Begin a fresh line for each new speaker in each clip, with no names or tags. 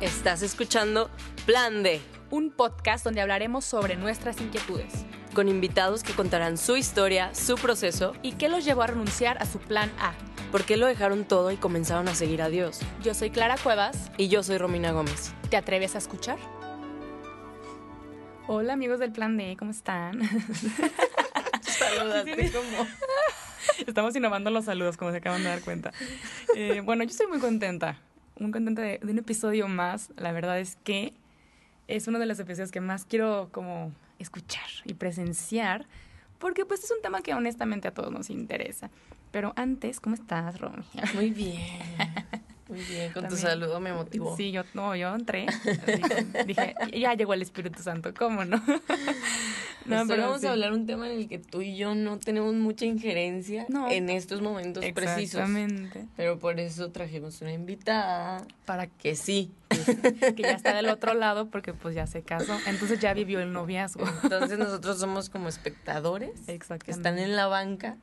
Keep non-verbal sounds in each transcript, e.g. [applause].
Estás escuchando Plan D,
un podcast donde hablaremos sobre nuestras inquietudes
con invitados que contarán su historia, su proceso
y qué los llevó a renunciar a su plan A.
¿Por qué lo dejaron todo y comenzaron a seguir a Dios?
Yo soy Clara Cuevas.
Y yo soy Romina Gómez.
¿Te atreves a escuchar? Hola amigos del Plan D, ¿cómo están? [laughs]
Saludate como...
Estamos innovando los saludos, como se acaban de dar cuenta. Eh, bueno, yo estoy muy contenta, muy contenta de, de un episodio más. La verdad es que es uno de los episodios que más quiero como escuchar y presenciar, porque pues es un tema que honestamente a todos nos interesa. Pero antes, ¿cómo estás, Romy?
Muy bien. [laughs] Muy bien, con tu saludo me motivó.
Sí, yo, no, yo entré. [laughs] dije, ya llegó el Espíritu Santo, ¿cómo no? [laughs]
no, pero vamos a hablar un tema en el que tú y yo no tenemos mucha injerencia en estos momentos precisos.
Exactamente.
Pero por eso trajimos una invitada.
Para
que sí. [laughs]
Que ya está del otro lado porque pues ya se casó. Entonces ya vivió el noviazgo.
Entonces nosotros somos como espectadores.
Exactamente.
Que están en la banca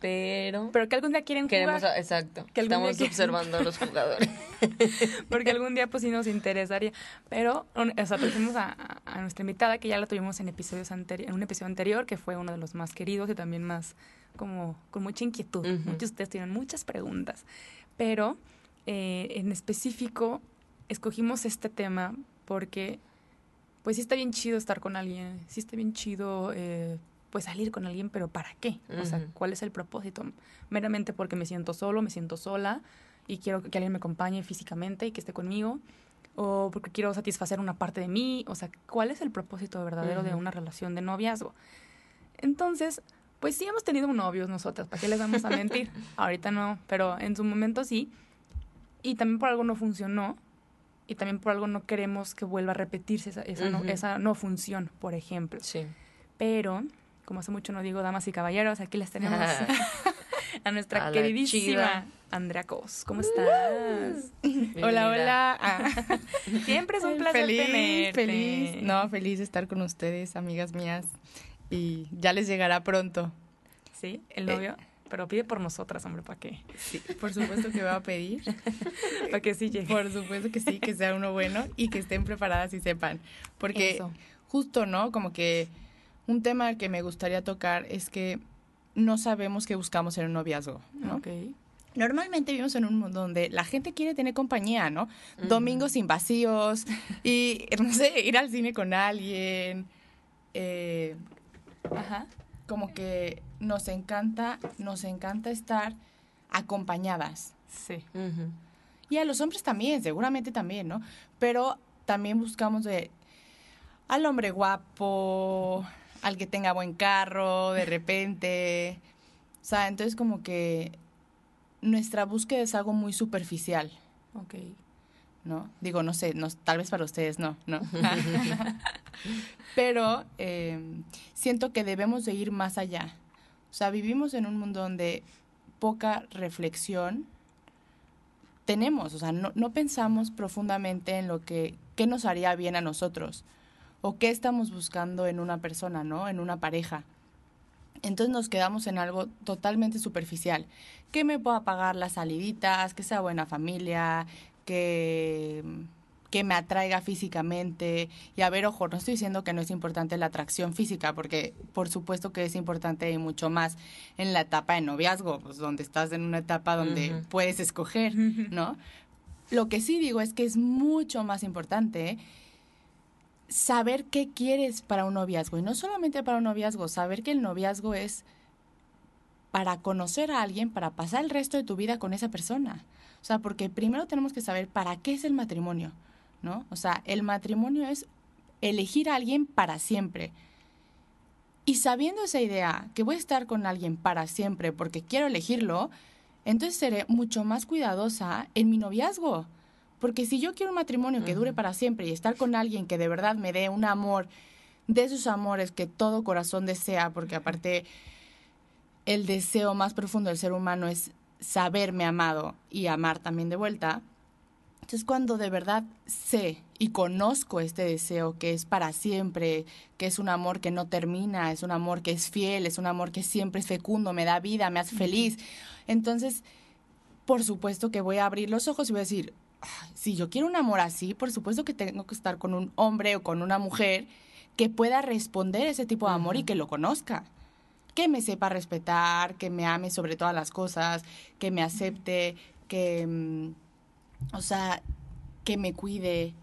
pero
pero que algún día quieren
queremos, exacto que estamos observando a los jugadores. [laughs]
Porque algún día pues sí nos interesaría. Pero o sea trajimos a, a, nuestra invitada que ya la tuvimos en episodios en un episodio anterior que fue uno de los más queridos y también más como con mucha inquietud. Muchos de ustedes tienen muchas preguntas. Pero eh, en específico escogimos este tema porque pues sí está bien chido estar con alguien sí está bien chido eh, pues salir con alguien, pero ¿para qué? O sea, ¿cuál es el propósito? Meramente porque me siento solo, me siento sola y quiero que alguien me acompañe físicamente y que esté conmigo, o porque quiero satisfacer una parte de mí, o sea, ¿cuál es el propósito verdadero de una relación de noviazgo? Entonces, pues sí hemos tenido novios nosotras, ¿para qué les vamos a mentir? [laughs] Ahorita no, pero en su momento sí. Y también por algo no funcionó. Y también por algo no queremos que vuelva a repetirse esa, esa, no, esa no función, por ejemplo.
Sí.
Pero como hace mucho no digo damas y caballeros, aquí les tenemos [laughs] a nuestra queridísima Andrea Cos. ¿Cómo estás?
hola, hola. Ah. [laughs]
Siempre es un placer
feliz,
tenerte.
Feliz, no, feliz de estar con ustedes, amigas mías. Y ya les llegará pronto.
¿Sí? ¿El novio? Pero pide por nosotras, hombre, ¿para qué?
Sí, por supuesto que va a pedir. [laughs]
para que sí llegue.
Por supuesto que sí, que sea uno bueno y que estén preparadas y sepan. Porque justo, ¿no? Como que un tema que me gustaría tocar es que no sabemos qué buscamos en un noviazgo, ¿no? Normalmente vivimos en un mundo donde la gente quiere tener compañía, ¿no? Domingos sin vacíos y, no sé, ir al cine con alguien. Eh,
Ajá.
Como que nos encanta, nos encanta estar acompañadas.
Sí.
Y a los hombres también, seguramente también, ¿no? Pero también buscamos de al hombre guapo, al que tenga buen carro, de repente. O sea, entonces como que nuestra búsqueda es algo muy superficial.
Ok.
¿No? Digo, no sé, no, tal vez para ustedes no, ¿no? [laughs] Pero eh, siento que debemos de ir más allá. O sea, vivimos en un mundo donde poca reflexión tenemos, o sea, no, no pensamos profundamente en lo que, qué nos haría bien a nosotros o qué estamos buscando en una persona, ¿no? En una pareja. Entonces nos quedamos en algo totalmente superficial. Que me pueda pagar las saliditas, que sea buena familia, que, que me atraiga físicamente. Y a ver, ojo, no estoy diciendo que no es importante la atracción física, porque por supuesto que es importante y mucho más en la etapa de noviazgo, pues donde estás en una etapa donde puedes escoger, ¿no? Lo que sí digo es que es mucho más importante saber qué quieres para un noviazgo. Y no solamente para un noviazgo, saber que el noviazgo es para conocer a alguien, para pasar el resto de tu vida con esa persona. O sea, porque primero tenemos que saber para qué es el matrimonio, ¿no? O sea, el matrimonio es elegir a alguien para siempre. Y sabiendo esa idea, que voy a estar con alguien para siempre porque quiero elegirlo, entonces seré mucho más cuidadosa en mi noviazgo. Porque si yo quiero un matrimonio que dure para siempre y estar con alguien que de verdad me dé un amor, de esos amores que todo corazón desea, porque aparte el deseo más profundo del ser humano es saberme amado y amar también de vuelta. Entonces cuando de verdad sé y conozco este deseo que es para siempre, que es un amor que no termina, es un amor que es fiel, es un amor que siempre es fecundo, me da vida, me hace feliz, entonces por supuesto que voy a abrir los ojos y voy a decir, si yo quiero un amor así, por supuesto que tengo que estar con un hombre o con una mujer que pueda responder ese tipo de amor y que lo conozca. Que me sepa respetar, que me ame sobre todas las cosas, que me acepte, que, mm, o sea, que me cuide,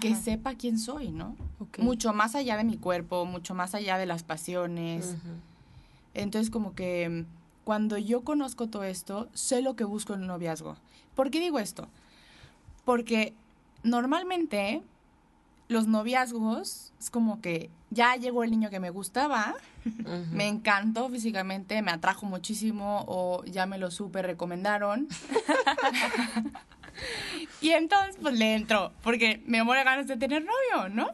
que sepa quién soy, ¿no? Mucho más allá de mi cuerpo, mucho más allá de las pasiones. Entonces, como que mm, cuando yo conozco todo esto, sé lo que busco en un noviazgo. ¿Por qué digo esto? Porque normalmente los noviazgos es como que ya llegó el niño que me gustaba, me encantó físicamente, me atrajo muchísimo o ya me lo súper recomendaron. [laughs] y entonces pues le entro, porque me muero ganas de tener novio, ¿no?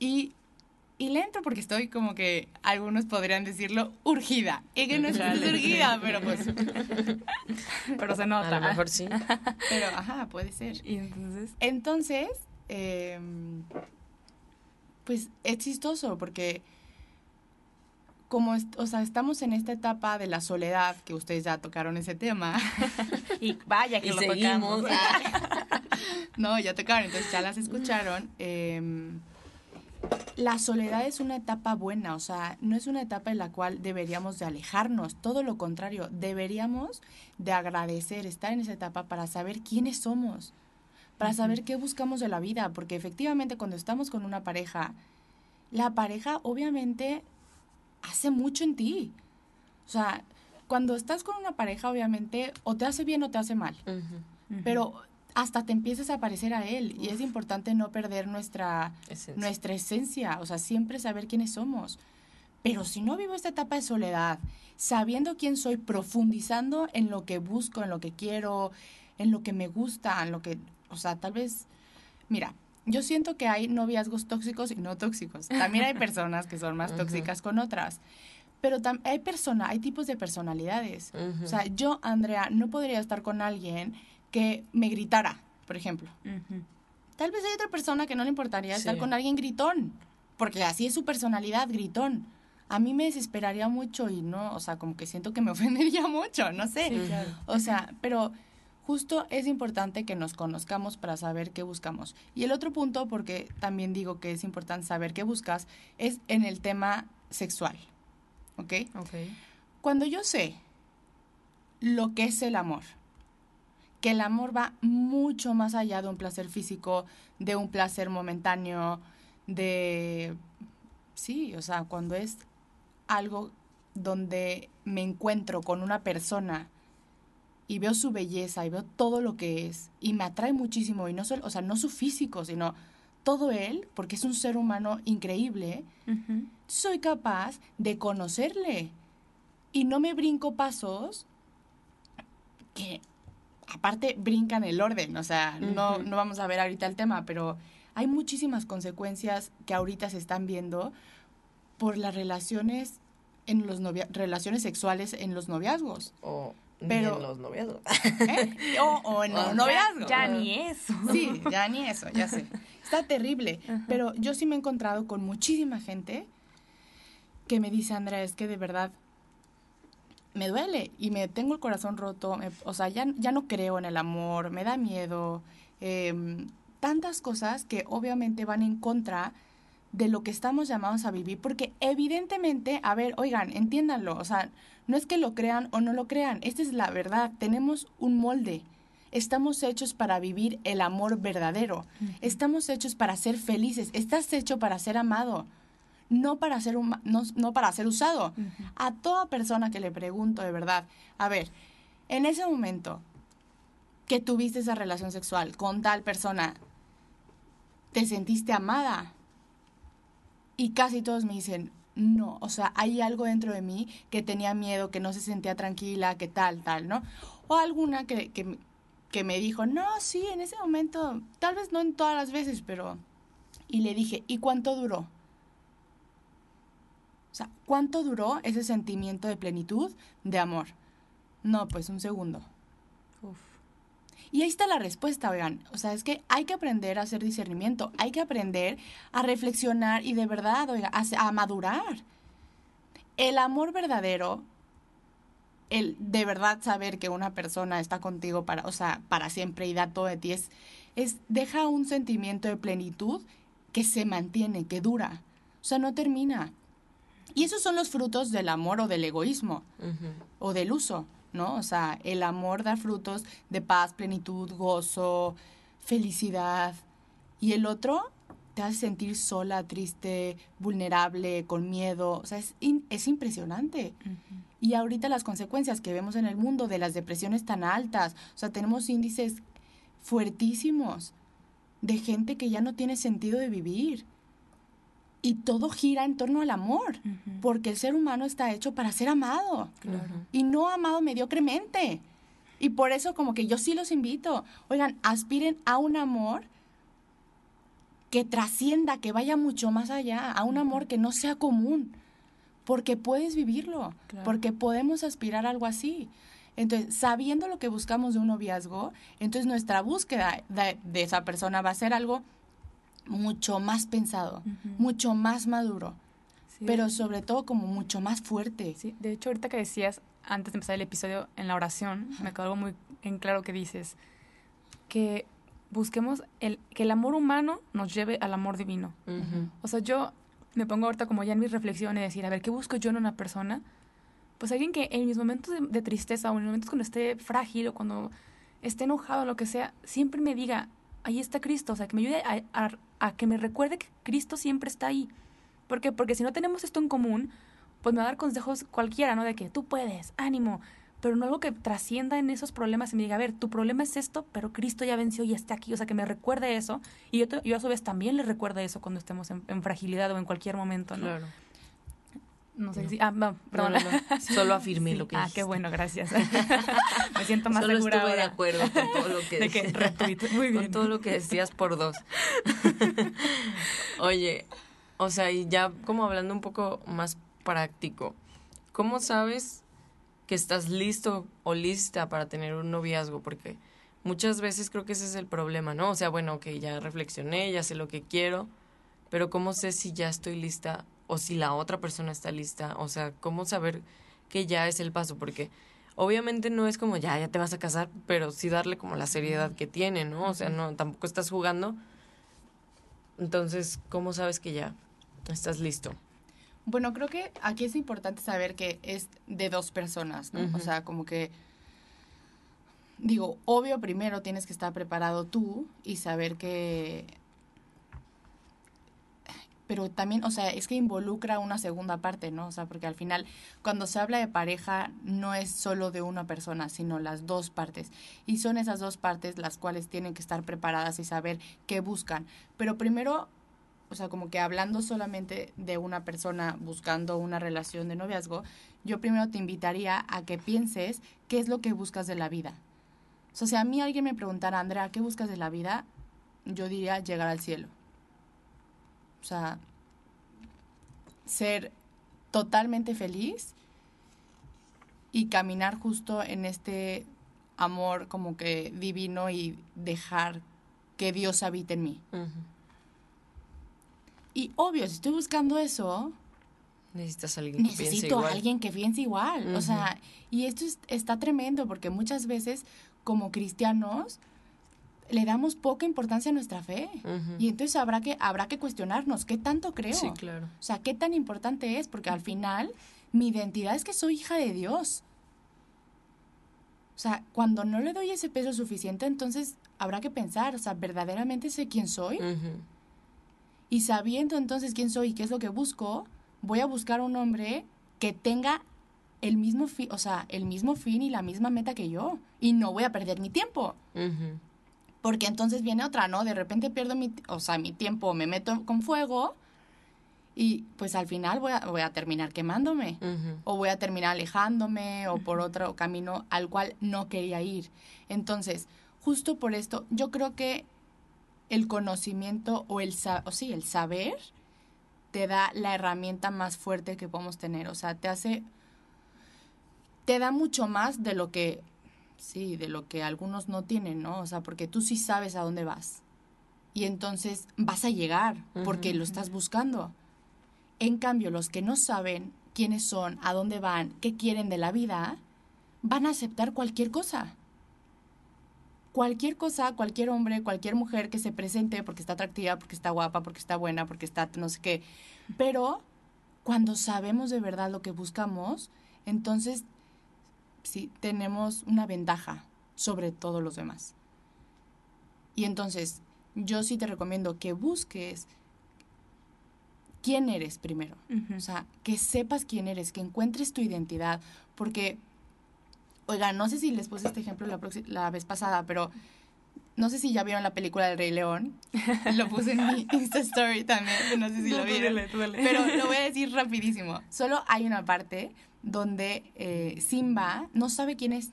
Y y lento porque estoy como que algunos podrían decirlo urgida. Y que no es urgida, pero pues. [laughs]
pero se nota.
A lo mejor sí. [laughs]
Pero, ajá, puede ser.
¿Y entonces?
Entonces, em, pues es chistoso porque como, o sea, estamos en esta etapa de la soledad, que ustedes ya tocaron ese tema. [laughs]
y vaya que lo tocamos.
no, ya tocaron, entonces ya las escucharon. Eh, la soledad es una etapa buena, o sea, no es una etapa en la cual deberíamos de alejarnos, todo lo contrario, deberíamos de agradecer estar en esa etapa para saber quiénes somos, para saber qué buscamos de la vida, porque efectivamente cuando estamos con una pareja, la pareja obviamente hace mucho en ti. O sea, cuando estás con una pareja obviamente o te hace bien o te hace mal. Pero hasta te empiezas a parecer a él. Y es importante no perder nuestra esencia. nuestra esencia, o sea, siempre saber quiénes somos. Pero si no vivo esta etapa de soledad, sabiendo quién soy, profundizando en lo que busco, en lo que quiero, en lo que me gusta, en lo que, o sea, tal vez, mira, yo siento que hay noviazgos tóxicos y no tóxicos. También hay [laughs] personas que son más tóxicas con otras. Pero hay persona, hay tipos de personalidades. O sea, yo, Andrea, no podría estar con alguien que me gritara, por ejemplo. Tal vez hay otra persona que no le importaría estar con alguien gritón, porque así es su personalidad, gritón. A mí me desesperaría mucho y no, o sea, como que siento que me [laughs] ofendería mucho, no sé. O sea, pero justo es importante que nos conozcamos para saber qué buscamos. Y el otro punto, porque también digo que es importante saber qué buscas, es en el tema sexual. ¿Ok?
Ok.
Cuando yo sé lo que es el amor, que el amor va mucho más allá de un placer físico, de un placer momentáneo, de... Sí, o sea, cuando es algo donde me encuentro con una persona y veo su belleza y veo todo lo que es y me atrae muchísimo y no solo, o sea, no su físico, sino todo él, porque es un ser humano increíble, soy capaz de conocerle y no me brinco pasos que aparte brincan el orden, o sea, no, no vamos a ver ahorita el tema, pero hay muchísimas consecuencias que ahorita se están viendo por las relaciones en los relaciones sexuales en los noviazgos.
O pero, en los noviazgos.
¿Eh? O, en los [laughs] noviazgos.
Ya ni eso.
Sí, ya ni eso, ya sé. Está terrible. Pero yo sí me he encontrado con muchísima gente que me dice, Andrea, es que de verdad me duele y me tengo el corazón roto, o sea, ya, ya no creo en el amor, me da miedo, em, tantas cosas que obviamente van en contra de lo que estamos llamados a vivir, porque evidentemente, a ver, oigan, entiéndanlo, o sea, no es que lo crean o no lo crean, esta es la verdad, tenemos un molde, estamos hechos para vivir el amor verdadero, estamos hechos para ser felices, estás hecho para ser amado no para ser, no, para ser usado. A toda persona que le pregunto de verdad, a ver, en ese momento que tuviste esa relación sexual con tal persona, ¿te sentiste amada? Y casi todos me dicen, no, o sea, hay algo dentro de mí que tenía miedo, que no se sentía tranquila, que tal, tal, ¿no? O alguna que, que, que me dijo, no, sí, en ese momento, tal vez no en todas las veces, pero... Y le dije, ¿y cuánto duró? O sea, ¿cuánto duró ese sentimiento de plenitud, de amor? No, pues un segundo. Uf. Y ahí está la respuesta, oigan. O sea, es que hay que aprender a hacer discernimiento, hay que aprender a reflexionar y de verdad, oiga, a, madurar. El amor verdadero el de verdad saber que una persona está contigo para, o sea, para siempre y da todo de ti es, es deja un sentimiento de plenitud que se mantiene, que dura. O sea, no termina. Y esos son los frutos del amor o del egoísmo o del uso, ¿no? O sea, el amor da frutos de paz, plenitud, gozo, felicidad. Y el otro te hace sentir sola, triste, vulnerable, con miedo. O sea, es, es impresionante. Y ahorita las consecuencias que vemos en el mundo de las depresiones tan altas, o sea, tenemos índices fuertísimos de gente que ya no tiene sentido de vivir y todo gira en torno al amor, porque el ser humano está hecho para ser amado. Y no amado mediocremente. Y por eso como que yo sí los invito, oigan, aspiren a un amor que trascienda, que vaya mucho más allá, a un amor que no sea común, porque puedes vivirlo, porque podemos aspirar a algo así. Entonces, sabiendo lo que buscamos de un noviazgo, entonces nuestra búsqueda de, de esa persona va a ser algo mucho más pensado, mucho más maduro, pero sobre todo como mucho más fuerte.
Sí, de hecho, ahorita que decías, antes de empezar el episodio, en la oración, me quedó algo muy en claro que dices, que busquemos el, que el amor humano nos lleve al amor divino. O sea, yo me pongo ahorita como ya en mis reflexiones, decir, a ver, ¿qué busco yo en una persona? Pues alguien que en mis momentos de, tristeza o en momentos cuando esté frágil o cuando esté enojado o lo que sea, siempre me diga, ahí está Cristo, o sea, que me ayude a, que me recuerde que Cristo siempre está ahí. ¿Por qué? Porque si no tenemos esto en común, pues me va a dar consejos cualquiera, ¿no? De que tú puedes, ánimo, pero no algo que trascienda en esos problemas y me diga, a ver, tu problema es esto, pero Cristo ya venció y está aquí, o sea, que me recuerde eso y yo, yo a su vez también le recuerde eso cuando estemos en, en fragilidad o en cualquier momento, ¿no? Claro. No sé si. Ah, no, perdón. [laughs]
Solo afirmé lo que
Ah, qué bueno, gracias. [laughs] Me siento más
Solo
segura.
estuve de acuerdo con todo lo que,
de Muy bien.
Con todo lo que decías por dos. [laughs] Oye, o sea, y ya como hablando un poco más práctico, ¿cómo sabes que estás listo o lista para tener un noviazgo? Porque muchas veces creo que ese es el problema, ¿no? O sea, bueno, que ya reflexioné, ya sé lo que quiero, pero ¿cómo sé si ya estoy lista o si la otra persona está lista, o sea, cómo saber que ya es el paso, porque obviamente no es como ya, ya te vas a casar, pero sí darle como la seriedad que tiene, ¿no? O sea, no, tampoco estás jugando. Entonces, ¿cómo sabes que ya estás listo?
Bueno, creo que aquí es importante saber que es de dos personas, ¿no? O sea, como que digo, obvio primero tienes que estar preparado tú y saber que pero también, o sea, es que involucra una segunda parte, ¿no? O sea, porque al final, cuando se habla de pareja, no es solo de una persona, sino las dos partes. Y son esas dos partes las cuales tienen que estar preparadas y saber qué buscan. Pero primero, o sea, como que hablando solamente de una persona buscando una relación de noviazgo, yo primero te invitaría a que pienses qué es lo que buscas de la vida. O sea, si a mí alguien me preguntara, Andrea, ¿qué buscas de la vida? Yo diría llegar al cielo. O sea, ser totalmente feliz y caminar justo en este amor como que divino y dejar que Dios habite en mí. Y obvio, si estoy buscando eso,
necesitas alguien
que necesito igual. a alguien que piense igual. O sea, y esto está tremendo porque muchas veces como cristianos le damos poca importancia a nuestra fe. Y entonces habrá que, habrá que cuestionarnos, ¿qué tanto creo?
Sí, claro.
O sea, ¿qué tan importante es? Porque al final mi identidad es que soy hija de Dios. O sea, cuando no le doy ese peso suficiente, entonces habrá que pensar, o sea, ¿verdaderamente sé quién soy? Y sabiendo entonces quién soy y qué es lo que busco, voy a buscar un hombre que tenga el mismo fin, o sea, el mismo fin y la misma meta que yo. Y no voy a perder mi tiempo porque entonces viene otra, ¿no? De repente pierdo mi, o sea, mi tiempo, me meto con fuego y pues al final voy a, voy a terminar quemándome o voy a terminar alejándome o por otro camino al cual no quería ir. Entonces, justo por esto, yo creo que el conocimiento o el, o sí, el saber te da la herramienta más fuerte que podemos tener, o sea, te hace, te da mucho más de lo que sí, de lo que algunos no tienen, ¿no? O sea, porque tú sí sabes a dónde vas. Y entonces vas a llegar porque lo estás buscando. En cambio, los que no saben quiénes son, a dónde van, qué quieren de la vida, van a aceptar cualquier cosa. Cualquier cosa, cualquier hombre, cualquier mujer que se presente porque está atractiva, porque está guapa, porque está buena, porque está no sé qué. Pero cuando sabemos de verdad lo que buscamos, entonces sí tenemos una ventaja sobre todos los demás. Y entonces, yo sí te recomiendo que busques quién eres primero. O sea, que sepas quién eres, que encuentres tu identidad. Porque, oiga, no sé si les puse este ejemplo la, la vez pasada, pero no sé si ya vieron la película del Rey León. [laughs] Lo puse en mi Insta Story también, no sé si lo vieron. Pero lo voy a [laughs] decir rapidísimo. Solo hay una parte donde eh, Simba no sabe quién es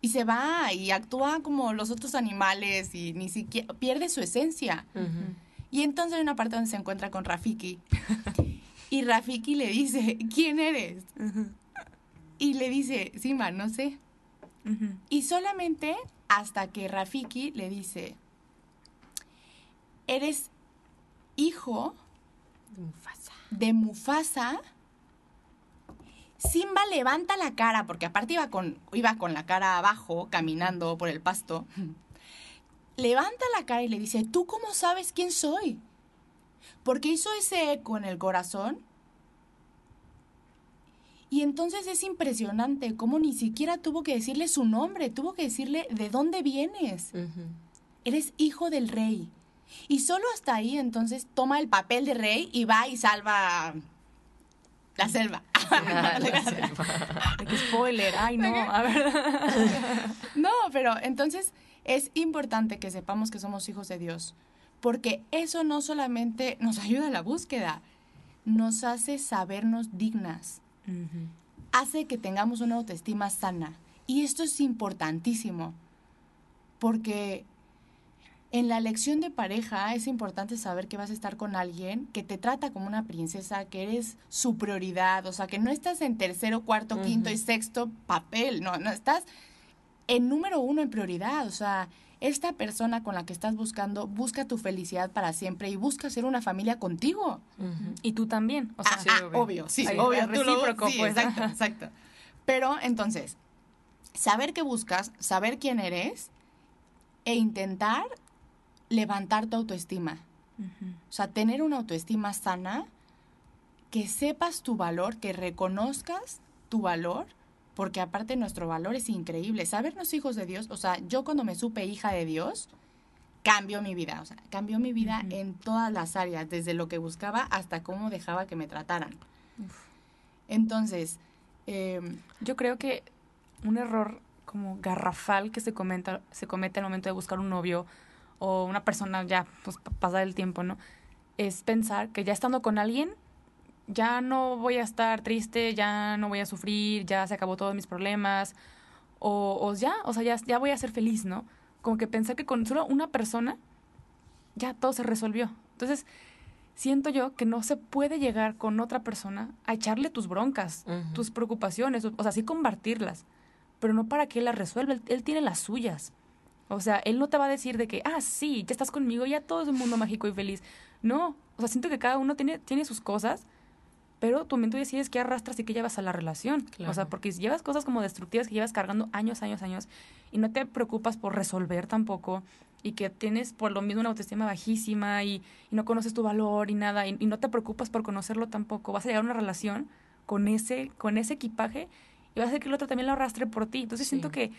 y se va y actúa como los otros animales y ni siquiera pierde su esencia. Y entonces hay una parte donde se encuentra con Rafiki [laughs] y Rafiki le dice, ¿quién eres? Y le dice, Simba, no sé. Y solamente hasta que Rafiki le dice, eres hijo
de Mufasa.
De Mufasa Simba levanta la cara, porque aparte iba con, iba con la cara abajo, caminando por el pasto. [laughs] Levanta la cara y le dice, ¿tú cómo sabes quién soy? Porque hizo ese eco en el corazón. Y entonces es impresionante cómo ni siquiera tuvo que decirle su nombre, tuvo que decirle de dónde vienes. Eres hijo del rey. Y solo hasta ahí entonces toma el papel de rey y va y salva la selva. [laughs] [laughs] la
selva. Qué spoiler, ay no, a ver. [laughs]
no, pero entonces es importante que sepamos que somos hijos de Dios, porque eso no solamente nos ayuda a la búsqueda, nos hace sabernos dignas, hace que tengamos una autoestima sana. Y esto es importantísimo, porque en la elección de pareja es importante saber que vas a estar con alguien que te trata como una princesa, que eres su prioridad, o sea, que no estás en tercero, cuarto, quinto y sexto papel, no, no estás en número uno en prioridad, o sea, esta persona con la que estás buscando busca tu felicidad para siempre y busca ser una familia contigo.
Y tú también, o sea,
ah, ah, obvio. sí, obvio, recíproco, sí, pues. exacto, exacto. Pero entonces, saber qué buscas, saber quién eres e intentar levantar tu autoestima. O sea, tener una autoestima sana, que sepas tu valor, que reconozcas tu valor, porque aparte nuestro valor es increíble. Sabernos hijos de Dios, o sea, yo cuando me supe hija de Dios, cambió mi vida, o sea, cambió mi vida en todas las áreas, desde lo que buscaba hasta cómo dejaba que me trataran. Entonces, em,
yo creo que un error como garrafal que se, comenta, se comete al momento de buscar un novio o una persona ya, pues pasar el tiempo, ¿no? Es pensar que ya estando con alguien, ya no voy a estar triste, ya no voy a sufrir, ya se acabó todos mis problemas, o, o ya, o sea, ya, ya voy a ser feliz, ¿no? Como que pensar que con solo una persona ya todo se resolvió. Entonces, siento yo que no se puede llegar con otra persona a echarle tus broncas, tus preocupaciones, o, sea, sí compartirlas, pero no para que él las resuelva, él tiene las suyas. O sea, él no te va a decir de que, ah, sí, ya estás conmigo, ya todo es un mundo mágico y feliz. No, o sea, siento que cada uno tiene, tiene sus cosas, pero tú, tú decides qué arrastras y qué llevas a la relación. O sea, porque si llevas cosas como destructivas que llevas cargando años, años, años, y no te preocupas por resolver tampoco, y que tienes por lo mismo una autoestima bajísima y, no conoces tu valor y nada, y, no te preocupas por conocerlo tampoco, vas a llegar a una relación con ese, con ese equipaje y vas a hacer que el otro también lo arrastre por ti. Entonces siento que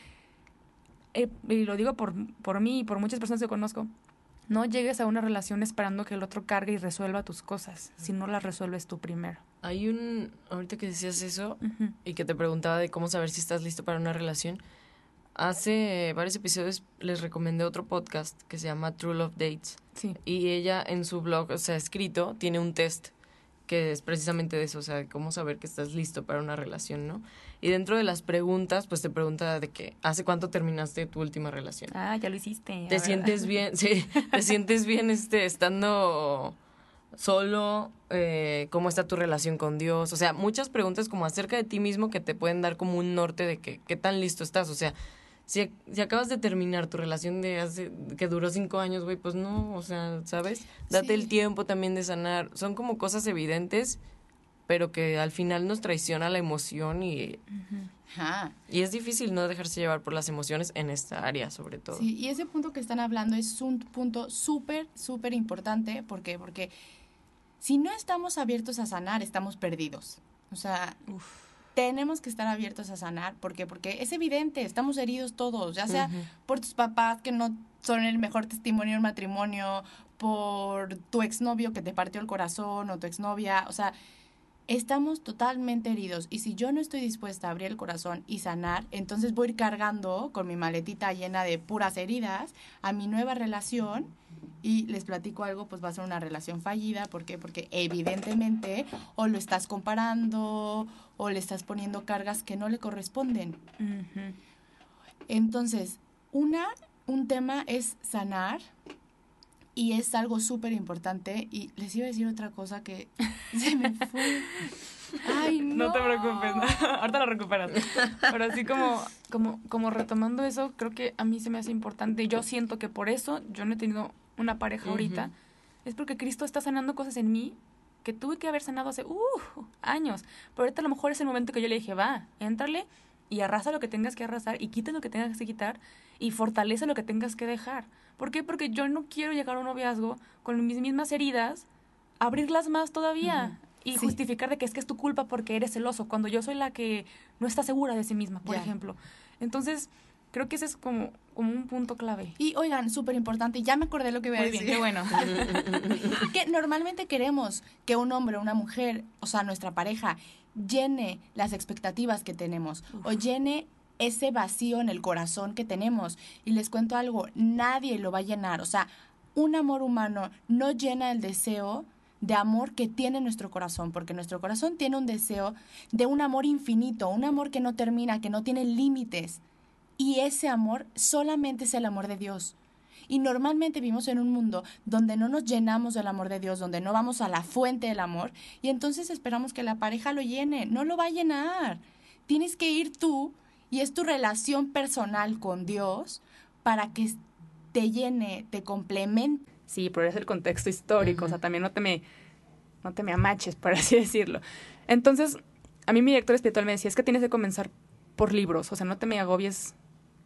eh, y lo digo por, por mí y por muchas personas que conozco, no llegues a una relación esperando que el otro cargue y resuelva tus cosas, si no las resuelves tú primero.
Hay un, ahorita que decías eso y que te preguntaba de cómo saber si estás listo para una relación, hace varios episodios les recomendé otro podcast que se llama True Love Dates.
Sí.
Y ella en su blog, o sea, escrito, tiene un test que es precisamente de eso, o sea, cómo saber que estás listo para una relación, ¿no? Y dentro de las preguntas, pues te pregunta de que, ¿hace cuánto terminaste tu última relación?
Ah, ya lo hiciste.
¿Te sientes bien? [laughs] Sí, ¿te sientes bien este, estando solo? Eh, ¿Cómo está tu relación con Dios? O sea, muchas preguntas como acerca de ti mismo que te pueden dar como un norte de que, qué tan listo estás. O sea, si, si acabas de terminar tu relación de hace, que duró cinco años, güey, pues no, o sea, ¿sabes? Date el tiempo también de sanar. Son como cosas evidentes pero que al final nos traiciona la emoción y,
Ajá.
y es difícil no dejarse llevar por las emociones en esta área sobre todo.
Sí, y ese punto que están hablando es un punto súper, súper importante. ¿Por qué? Porque si no estamos abiertos a sanar, estamos perdidos. O sea, tenemos que estar abiertos a sanar. ¿Por qué? Porque es evidente, estamos heridos todos, ya sea por tus papás que no son el mejor testimonio en matrimonio, por tu exnovio que te partió el corazón o tu exnovia. O sea, estamos totalmente heridos y si yo no estoy dispuesta a abrir el corazón y sanar, entonces voy a ir cargando con mi maletita llena de puras heridas a mi nueva relación y les platico algo, pues va a ser una relación fallida. ¿Por qué? Porque evidentemente o lo estás comparando o le estás poniendo cargas que no le corresponden. Entonces, una, un tema es sanar y es algo súper importante. Y les iba a decir otra cosa que [laughs] se me fue. Ay, no. [laughs]
No te preocupes, [laughs] ahorita lo recuperas. Pero así como, como, como retomando eso, creo que a mí se me hace importante. y Yo siento que por eso yo no he tenido una pareja ahorita. Es porque Cristo está sanando cosas en mí que tuve que haber sanado hace uh, años. Pero ahorita a lo mejor es el momento que yo le dije, va, éntrale y arrasa lo que tengas que arrasar y quita lo que tengas que quitar y fortalece lo que tengas que dejar. ¿Por qué? Porque yo no quiero llegar a un noviazgo con mis mismas heridas, abrirlas más todavía y
Sí.
justificar de que es que es tu culpa porque eres celoso, cuando yo soy la que no está segura de sí misma, por ejemplo. Entonces, creo que ese es como, como un punto clave.
Y oigan, súper importante, ya me acordé lo que iba a
Muy
decir.
bien, qué bueno. [laughs]
que normalmente queremos que un hombre o una mujer, o sea, nuestra pareja, llene las expectativas que tenemos o llene ese vacío en el corazón que tenemos. Y les cuento algo, nadie lo va a llenar. O sea, un amor humano no llena el deseo de amor que tiene nuestro corazón, porque nuestro corazón tiene un deseo de un amor infinito, un amor que no termina, que no tiene límites. Y ese amor solamente es el amor de Dios. Y normalmente vivimos en un mundo donde no nos llenamos del amor de Dios, donde no vamos a la fuente del amor, y entonces esperamos que la pareja lo llene. No lo va a llenar. Tienes que ir tú, y es tu relación personal con Dios, para que te llene, te complemente.
Sí, pero es el contexto histórico, o sea, también no te me, no te me amaches, por así [laughs] decirlo. Entonces, a mí mi director espiritual me decía, es que tienes que comenzar por libros, o sea, no te me agobies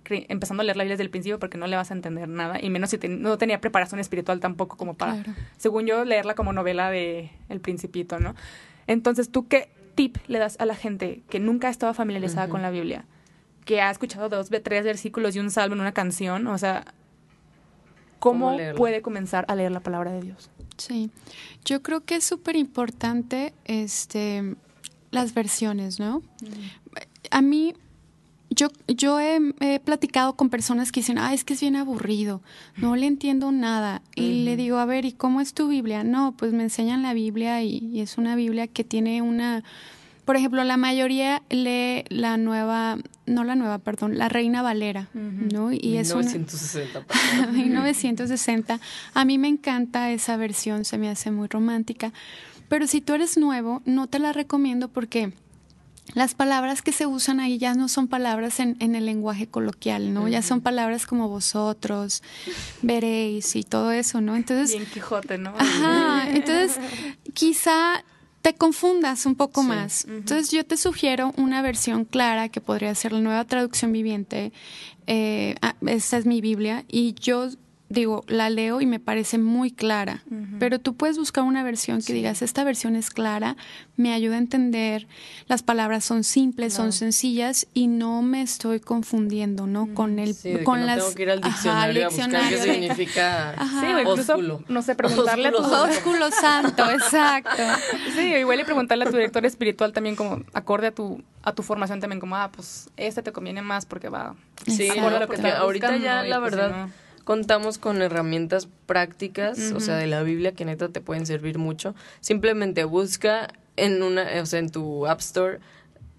empezando a leer la Biblia desde el principio porque no le vas a entender nada, y menos si te- no tenía preparación espiritual tampoco como para,
Claro.
según yo, leerla como novela de El Principito, ¿no? Entonces, ¿tú qué tip le das a la gente que nunca ha estado familiarizada con la Biblia? Que ha escuchado dos, tres versículos y un salmo en una canción, o sea,
¿Cómo
puede comenzar a leer la palabra de Dios?
Sí, yo creo que es súper importante este, las versiones, ¿no? A mí, yo, yo he, he platicado con personas que dicen, ah, es que es bien aburrido, no le entiendo nada. Y le digo, a ver, ¿y cómo es tu Biblia? No, pues me enseñan la Biblia y, y es una Biblia que tiene una... Por ejemplo, la mayoría lee la nueva, no la nueva, perdón, la Reina Valera. ¿no? Y es una...
1960. perdón. [laughs]
1960. A mí me encanta esa versión, se me hace muy romántica. Pero si tú eres nuevo, no te la recomiendo porque las palabras que se usan ahí ya no son palabras en, en el lenguaje coloquial, ¿no? Ya son palabras como vosotros, veréis y todo eso, ¿no? Entonces,
Bien Quijote, ¿no?
Ajá, entonces quizá te confundas un poco
Sí.
más. Entonces yo te sugiero una versión clara que podría ser la nueva traducción viviente. Eh, ah, esa es mi Biblia y yo digo, la leo y me parece muy clara. Pero tú puedes buscar una versión que
Sí.
digas, esta versión es clara, me ayuda a entender, las palabras son simples, son sencillas y no me estoy confundiendo, ¿no? Con el,
Sí,
con
no
las...
tengo que ir al
Ajá,
diccionario a buscar qué significa
Ajá.
Sí, o incluso,
ósculo.
no sé, preguntarle a tu...
Ósculo santo.
Exacto.
Sí, igual y preguntarle a tu director espiritual también como acorde a tu a tu formación también como, ah, pues este te conviene más porque va
Sí,
a lo que
porque ahorita ya la
pues, si
verdad
no-
contamos con herramientas prácticas, o sea, de la Biblia que neta te pueden servir mucho. Simplemente busca en una, o sea, en tu App Store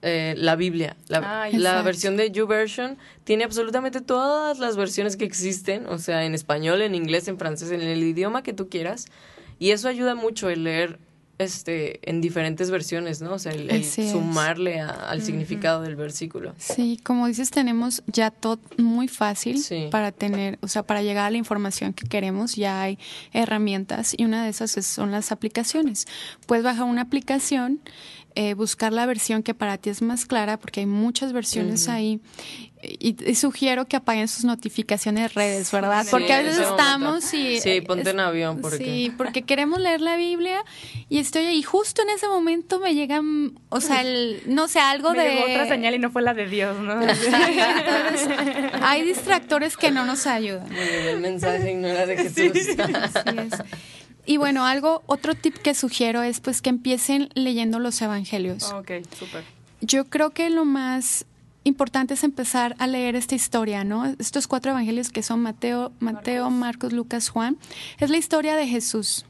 eh, la Biblia. La,
Ah,
la versión de YouVersion tiene absolutamente todas las versiones que existen, o sea, en español, en inglés, en francés, en el idioma que tú quieras. Y eso ayuda mucho el leer este en diferentes versiones, ¿no? O sea, el, sumarle a- al significado del versículo.
Sí, como dices, tenemos ya todo muy fácil
Sí.
para tener, o sea, para llegar a la información que queremos, ya hay herramientas y una de esas es- son las aplicaciones. Puedes bajar una aplicación, eh, buscar la versión que para ti es más clara, porque hay muchas versiones ahí. Y, y sugiero que apaguen sus notificaciones de redes, ¿verdad?
Sí,
Porque a veces estamos y...
Sí, ponte en avión porque
Sí, porque queremos leer la Biblia y estoy ahí. Justo en ese momento me llegan, o sea, el, no sé, algo
Me
de...
llegó otra señal y no fue la de Dios, ¿no? [laughs]
Hay distractores que no nos ayudan.
Muy bien, el mensaje no era de Jesús.
Así es. Y bueno, algo, otro tip que sugiero es pues que empiecen leyendo los evangelios.
ok, súper.
Yo creo que lo más importante es empezar a leer esta historia, ¿no? Estos cuatro evangelios que son Mateo, Mateo, Marcos, Lucas, Juan, es la historia de Jesús.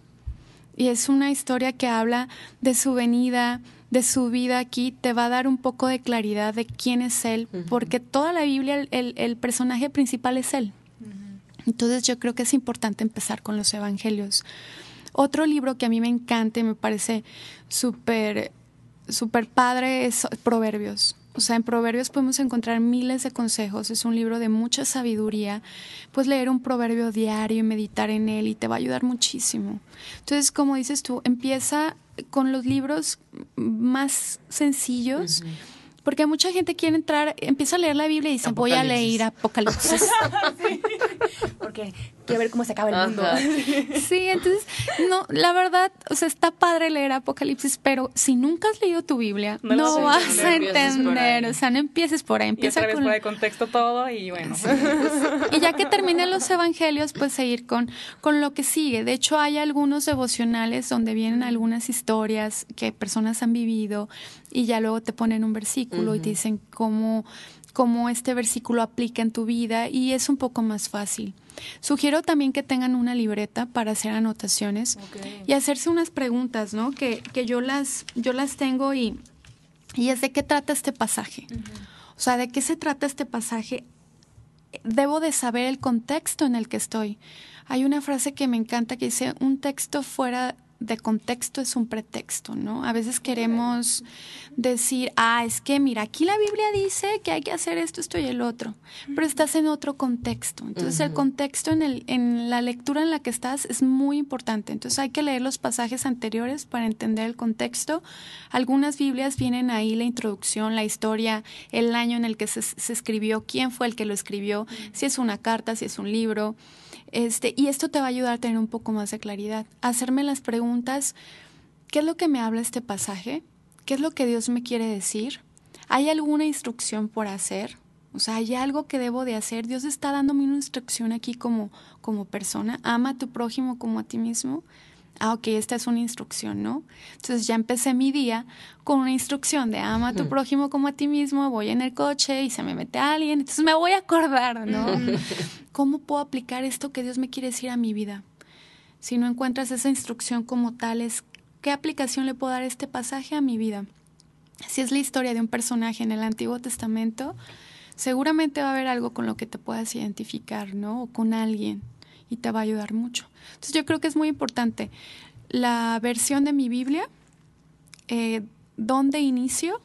Y es una historia que habla de su venida, de su vida aquí, te va a dar un poco de claridad de quién es Él, porque toda la Biblia, el, el- el personaje principal es Él. Entonces yo creo que es importante empezar con los evangelios. Otro libro que a mí me encanta y me parece súper, súper padre es Proverbios. O sea, en Proverbios podemos encontrar miles de consejos. Es un libro de mucha sabiduría. Puedes leer un proverbio diario y meditar en él y te va a ayudar muchísimo. Entonces, como dices tú, empieza con los libros más sencillos. Porque mucha gente quiere entrar, empieza a leer la Biblia y dice, voy a leer Apocalipsis. [laughs]
Porque quiero ver cómo se acaba el mundo. [laughs]
Sí, entonces, no, la verdad, o sea, está padre leer Apocalipsis, pero si nunca has leído tu Biblia,
No vas a
entender, por.
O sea, no empieces por ahí,
Y
empieza
otra vez
con...
fuera de contexto todo y bueno.
Y ya que terminen los evangelios, pues seguir con, con lo que sigue. De hecho, hay algunos devocionales donde vienen algunas historias que personas han vivido y ya luego te ponen un versículo y te dicen cómo, cómo este versículo aplica en tu vida y es un poco más fácil. Sugiero también que tengan una libreta para hacer anotaciones y hacerse unas preguntas, ¿no? Que, que yo las, yo las tengo y, y es de qué trata este pasaje. O sea, ¿de qué se trata este pasaje? Debo de saber el contexto en el que estoy. Hay una frase que me encanta que dice, un texto fuera de contexto es un pretexto, ¿no? A veces queremos decir, ah, es que mira, aquí la Biblia dice que hay que hacer esto, esto y el otro, pero estás en otro contexto. Entonces el contexto en, el, en la lectura en la que estás es muy importante. Entonces hay que leer los pasajes anteriores para entender el contexto. Algunas Biblias vienen ahí la introducción, la historia, el año en el que se, se escribió, quién fue el que lo escribió, si es una carta, si es un libro. Este, y esto te va a ayudar a tener un poco más de claridad. Hacerme las preguntas, ¿qué es lo que me habla este pasaje? ¿Qué es lo que Dios me quiere decir? ¿Hay alguna instrucción por hacer? O sea, ¿hay algo que debo de hacer? Dios está dándome una instrucción aquí como, como persona. Ama a tu prójimo como a ti mismo. Ah, ok, esta es una instrucción, ¿no? Entonces ya empecé mi día con una instrucción de ama a tu prójimo como a ti mismo, voy en el coche y se me mete alguien, entonces me voy a acordar, ¿no? ¿Cómo puedo aplicar esto que Dios me quiere decir a mi vida? Si no encuentras esa instrucción como tal, es ¿qué aplicación le puedo dar a este pasaje a mi vida? Si es la historia de un personaje en el Antiguo Testamento, seguramente va a haber algo con lo que te puedas identificar, ¿no? O con alguien y te va a ayudar mucho. Entonces yo creo que es muy importante la versión de mi Biblia, eh, dónde inicio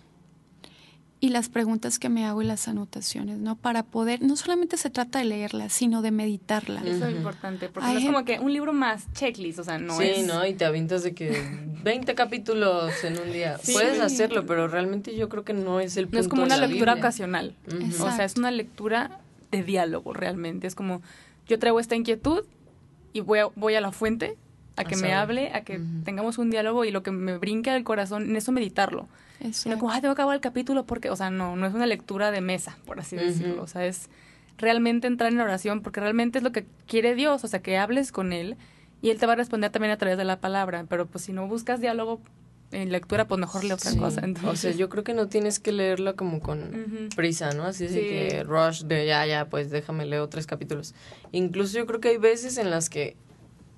y las preguntas que me hago y las anotaciones, ¿no? Para poder, no solamente se trata de leerla, sino de meditarla.
Eso es importante, porque
Hay
no es como que un libro más checklist, o sea, no
sí,
es...
¿no? Y te avientas de que 20 capítulos en un día.
Sí.
Puedes hacerlo, pero realmente yo creo que no es el punto
No es como
de
una
la
lectura
Biblia.
ocasional.
Ujú.
O sea, es una lectura de diálogo realmente. Es como, yo traigo esta inquietud y voy a, voy a la fuente a que me hable, a que tengamos un diálogo y lo que me brinque del corazón, en eso meditarlo.
Exacto.
No como, ah, tengo que acabar el capítulo porque, o sea, no, no es una lectura de mesa, por así decirlo. O sea, es realmente entrar en oración porque realmente es lo que quiere Dios, o sea, que hables con Él y Él te va a responder también a través de la palabra. Pero pues si no buscas diálogo en lectura, pues mejor lee otra
Sí.
cosa.
O
Entonces,
sea, yo creo que no tienes que leerlo como con
Ujú.
prisa, ¿no? Así de
Sí.
que rush de ya, ya, pues déjame leer tres capítulos. Incluso yo creo que hay veces en las que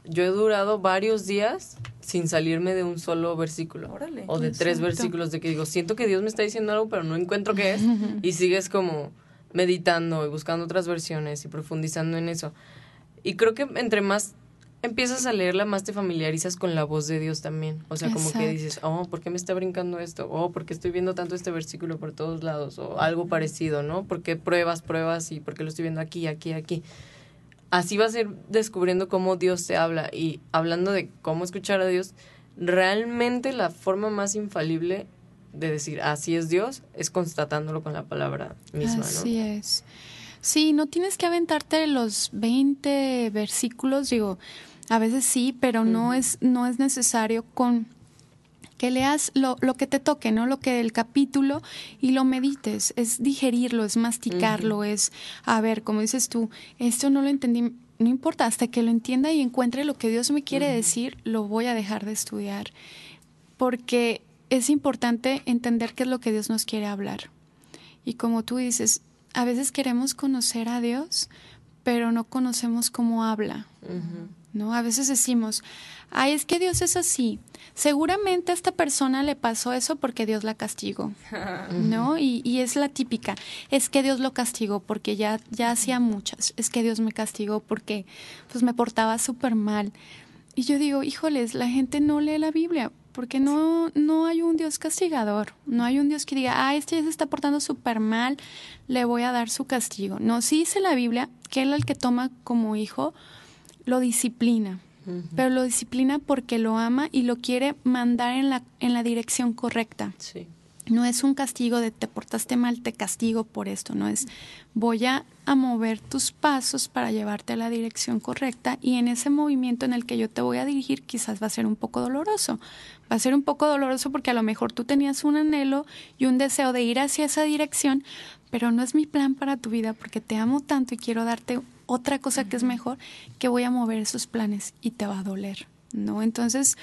yo he durado varios días sin salirme de un solo versículo.
Órale.
O de tres
Exacto.
versículos de que digo, siento que Dios me está diciendo algo, pero no encuentro qué es. [laughs] y sigues como meditando y buscando otras versiones y profundizando en eso. Y creo que entre más empiezas a leerla más te familiarizas con la voz de Dios también. O sea, como que dices, oh, ¿por qué me está brincando esto? Oh, ¿por qué estoy viendo tanto este versículo por todos lados? O algo parecido, ¿no? ¿Por qué pruebas, pruebas y por qué lo estoy viendo aquí, aquí, aquí? Así vas a ir descubriendo cómo Dios te habla. Y hablando de cómo escuchar a Dios, realmente la forma más infalible de decir así es Dios es constatándolo con la palabra misma,
Así
¿no?
es. Sí, no tienes que aventarte los 20 versículos, digo, a veces sí, pero no es no es necesario con que leas lo, lo que te toque, ¿no? Lo que el capítulo y lo medites, es digerirlo, es masticarlo, es, a ver, como dices tú, esto no lo entendí, no importa, hasta que lo entienda y encuentre lo que Dios me quiere decir, lo voy a dejar de estudiar, porque es importante entender qué es lo que Dios nos quiere hablar. Y como tú dices, a veces queremos conocer a Dios, pero no conocemos cómo habla. ¿No? A veces decimos, ay, es que Dios es así. Seguramente a esta persona le pasó eso porque Dios la castigó, [laughs] ¿no? Y, y es la típica, es que Dios lo castigó porque ya, ya hacía muchas, es que Dios me castigó porque pues me portaba súper mal. Y yo digo, híjoles, la gente no lee la Biblia porque no, no hay un Dios castigador, no hay un Dios que diga, ah, este ya se está portando súper mal, le voy a dar su castigo. No, sí dice la Biblia que él al que toma como hijo lo disciplina, pero lo disciplina porque lo ama y lo quiere mandar en la, en la dirección correcta.
Sí.
No es un castigo de te portaste mal, te castigo por esto, no es voy a, a mover tus pasos para llevarte a la dirección correcta y en ese movimiento en el que yo te voy a dirigir quizás va a ser un poco doloroso. Va a ser un poco doloroso porque a lo mejor tú tenías un anhelo y un deseo de ir hacia esa dirección, pero no es mi plan para tu vida porque te amo tanto y quiero darte otra cosa que es mejor que voy a mover esos planes y te va a doler, ¿no? Entonces,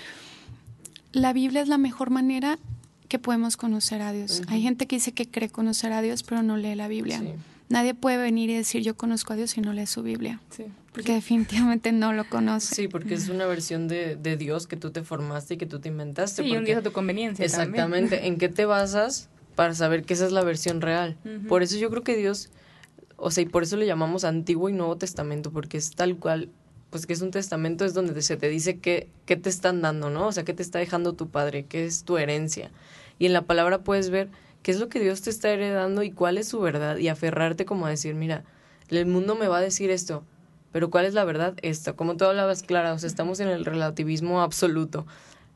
la Biblia es la mejor manera que podemos conocer a Dios. Hay gente que dice que cree conocer a Dios, pero no lee la Biblia.
Sí.
Nadie puede venir y decir yo conozco a Dios si no lee su Biblia,
Sí.
porque definitivamente no lo conoce.
Sí, porque es una versión de, de Dios que tú te formaste y que tú te inventaste.
Sí, y un Dios a tu conveniencia también.
Exactamente. ¿En qué te basas para saber que esa es la versión real? Por eso yo creo que Dios, o sea, y por eso le llamamos Antiguo y Nuevo Testamento, porque es tal cual, pues que es un testamento, es donde se te dice qué, qué te están dando, ¿no? O sea, qué te está dejando tu padre, qué es tu herencia. Y en la palabra puedes ver qué es lo que Dios te está heredando y cuál es su verdad, y aferrarte como a decir, mira, el mundo me va a decir esto, pero ¿cuál es la verdad? Esta. Como tú hablabas, Clara, o sea, estamos en el relativismo absoluto.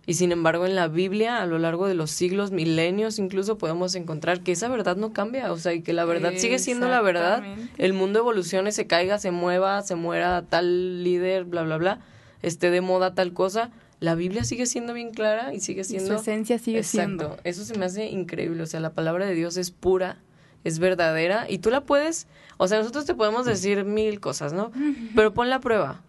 Y sin embargo, en la Biblia, a lo largo de los siglos, milenios, incluso podemos encontrar que esa verdad no cambia, o sea, y que la verdad sigue siendo la verdad. El mundo evolucione, se caiga, se mueva, se muera tal líder, bla, bla, bla, esté de moda tal cosa. La Biblia sigue siendo bien clara y sigue
Y su
siendo...
esencia sigue
Exacto.
siendo.
Eso se me hace increíble. O sea, la palabra de Dios es pura, es verdadera y tú la puedes. O sea, nosotros te podemos decir mil cosas, ¿no? Pero pon la prueba.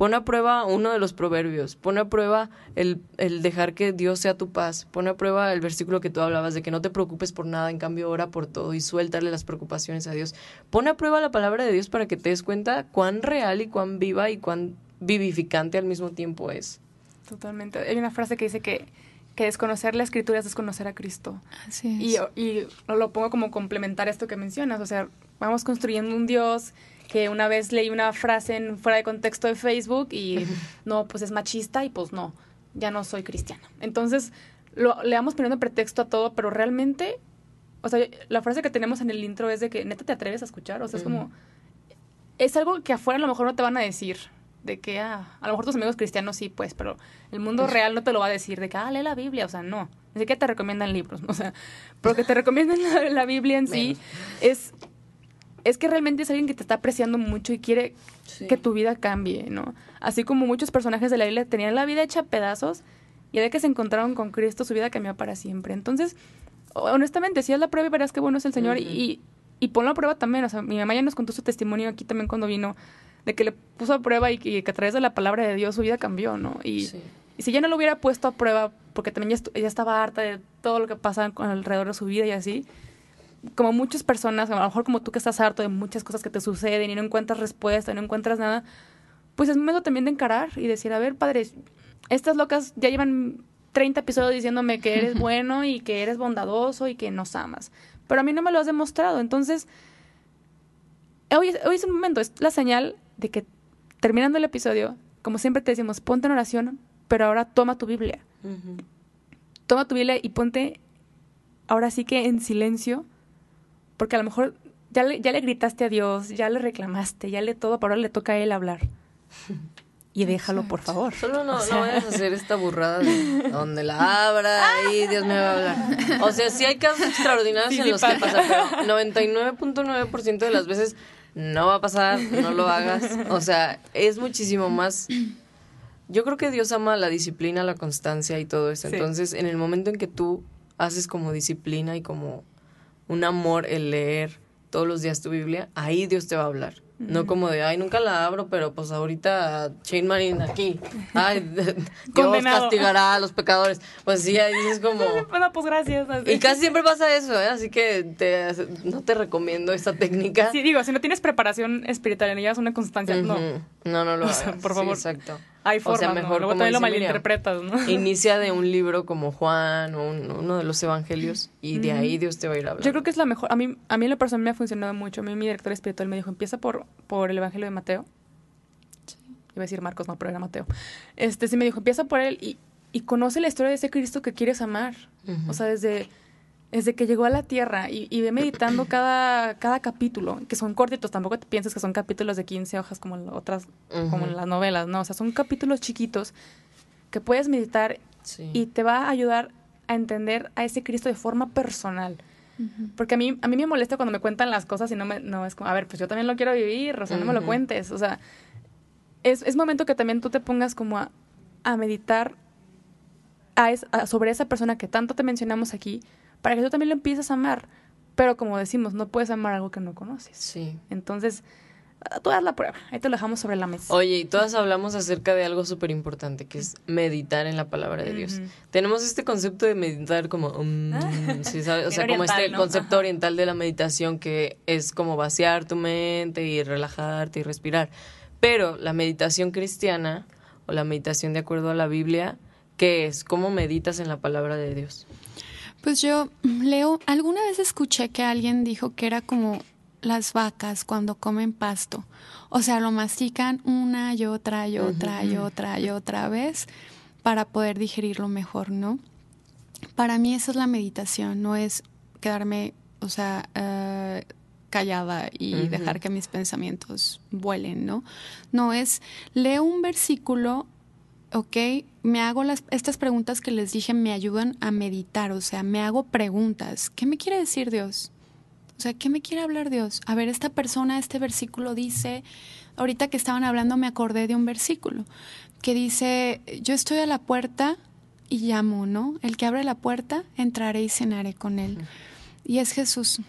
Pon a prueba uno de los proverbios. Pon a prueba el, el dejar que Dios sea tu paz. Pon a prueba el versículo que tú hablabas de que no te preocupes por nada, en cambio ora por todo y suéltale las preocupaciones a Dios. Pon a prueba la palabra de Dios para que te des cuenta cuán real y cuán viva y cuán vivificante al mismo tiempo es.
Totalmente. Hay una frase que dice que, que desconocer la escritura es desconocer a Cristo.
Así es.
Y, y lo pongo como complementar esto que mencionas. O sea, vamos construyendo un Dios que una vez leí una frase en, fuera de contexto de Facebook y [laughs] no, pues es machista y pues no, ya no soy cristiana. Entonces, lo, le vamos poniendo pretexto a todo, pero realmente, o sea, la frase que tenemos en el intro es de que neta te atreves a escuchar. O sea, es como, es algo que afuera a lo mejor no te van a decir. De que, ah, a lo mejor tus amigos cristianos sí, pues, pero el mundo real no te lo va a decir. De que, ah, lee la Biblia. O sea, no. Ni siquiera te recomiendan libros. [laughs] O sea, pero que te recomiendan la, la Biblia en sí es, es que realmente es alguien que te está apreciando mucho y quiere que tu vida cambie, ¿no? Así como muchos personajes de la Biblia tenían la vida hecha a pedazos y de que se encontraron con Cristo, su vida cambió para siempre. Entonces, honestamente, si es la prueba y verás qué bueno es el Señor y, y ponlo a prueba también. O sea, mi mamá ya nos contó su testimonio aquí también cuando vino, de que le puso a prueba y que, que a través de la palabra de Dios su vida cambió, ¿no? Y,
Sí.
y si ya no lo hubiera puesto a prueba, porque también ya, estaba harta de todo lo que pasa con alrededor de su vida y así, como muchas personas, a lo mejor como tú que estás harto de muchas cosas que te suceden y no encuentras respuesta, no encuentras nada, pues es momento también de encarar y decir, a ver, padres, estas locas ya llevan 30 episodios diciéndome que eres [laughs] bueno y que eres bondadoso y que nos amas, pero a mí no me lo has demostrado, entonces, hoy, hoy es un momento, es la señal de que terminando el episodio, como siempre te decimos, ponte en oración, pero ahora toma tu Biblia. Toma tu Biblia y ponte ahora sí que en silencio, porque a lo mejor ya le, ya le gritaste a Dios, ya le reclamaste, ya le todo, pero ahora le toca a Él hablar. [laughs] Y déjalo, por favor.
Solo no, no vayas a hacer esta burrada de donde la abra y Dios me va a hablar. O sea, sí hay casos extraordinarios en los que pasa, pero 99.9% de las veces no va a pasar, no lo hagas. O sea, es muchísimo más. Yo creo que Dios ama la disciplina, la constancia y todo eso. Entonces, en el momento en que tú haces como disciplina y como un amor el leer todos los días tu Biblia, ahí Dios te va a hablar. No como de, ay, nunca la abro, pero pues ahorita Chain Marine aquí. Ay, [laughs] [laughs] Dios castigará a los pecadores. Pues sí, ahí es [laughs] como...
Bueno, pues gracias.
Y casi siempre pasa eso, ¿eh? Así que te, no te recomiendo esta técnica.
Sí, digo, si no tienes preparación espiritual y llevas una constancia, no.
No, no lo [laughs] hagas. por favor. exacto.
Hay formas, o sea, mejor Luego también lo malinterpretas, ¿no? [laughs]
Inicia de un libro como Juan o uno de los evangelios y de ahí Dios te va a ir a hablar.
Yo creo que es la mejor. A mí, a mí en lo personal me ha funcionado mucho. A mí mi director espiritual me dijo, empieza por, por el evangelio de Mateo. Sí. Iba a decir Marcos, no, pero era Mateo. Este sí me dijo, empieza por él y, y conoce la historia de ese Cristo que quieres amar. O sea, desde desde que llegó a la Tierra y, y ve meditando [clears throat] cada, cada capítulo, que son cortitos, tampoco te pienses que son capítulos de 15 hojas como otras, como en las novelas, no, o sea, son capítulos chiquitos que puedes meditar y te va a ayudar a entender a ese Cristo de forma personal. Porque a mí, a mí me molesta cuando me cuentan las cosas y no, me, no es como, a ver, pues yo también lo quiero vivir, o sea, no me lo cuentes. O sea, es, es momento que también tú te pongas como a, a meditar a sobre esa persona que tanto te mencionamos aquí, para que tú también lo empieces a amar. Pero como decimos, no puedes amar algo que no conoces.
Sí.
Entonces, tú haz la prueba. Ahí te lo dejamos sobre la mesa.
Oye, y todas hablamos acerca de algo súper importante, que es meditar en la palabra de Dios. Tenemos este concepto de meditar como, um, [laughs] ¿sí sabes? o sea, como este concepto oriental de la meditación que es como vaciar tu mente y relajarte y respirar. Pero la meditación cristiana o la meditación de acuerdo a la Biblia, ¿qué es? ¿Cómo meditas en la palabra de Dios?
Pues yo [clears throat] leo, alguna vez escuché que alguien dijo que era como las vacas cuando comen pasto. O sea, lo mastican una y otra y otra y otra y otra vez para poder digerirlo mejor, ¿no? Para mí esa es la meditación, no es quedarme, o sea, eh, callada y dejar que mis pensamientos vuelen, ¿no? No es, leo un versículo ok, me hago las, estas preguntas que les dije, me ayudan a meditar, o sea, me hago preguntas. ¿Qué me quiere decir Dios? O sea, ¿qué me quiere hablar Dios? A ver, esta persona, este versículo dice, ahorita que estaban hablando me acordé de un versículo que dice, yo estoy a la puerta y llamo, ¿no? El que abre la puerta, entraré y cenaré con él. Y es Jesús.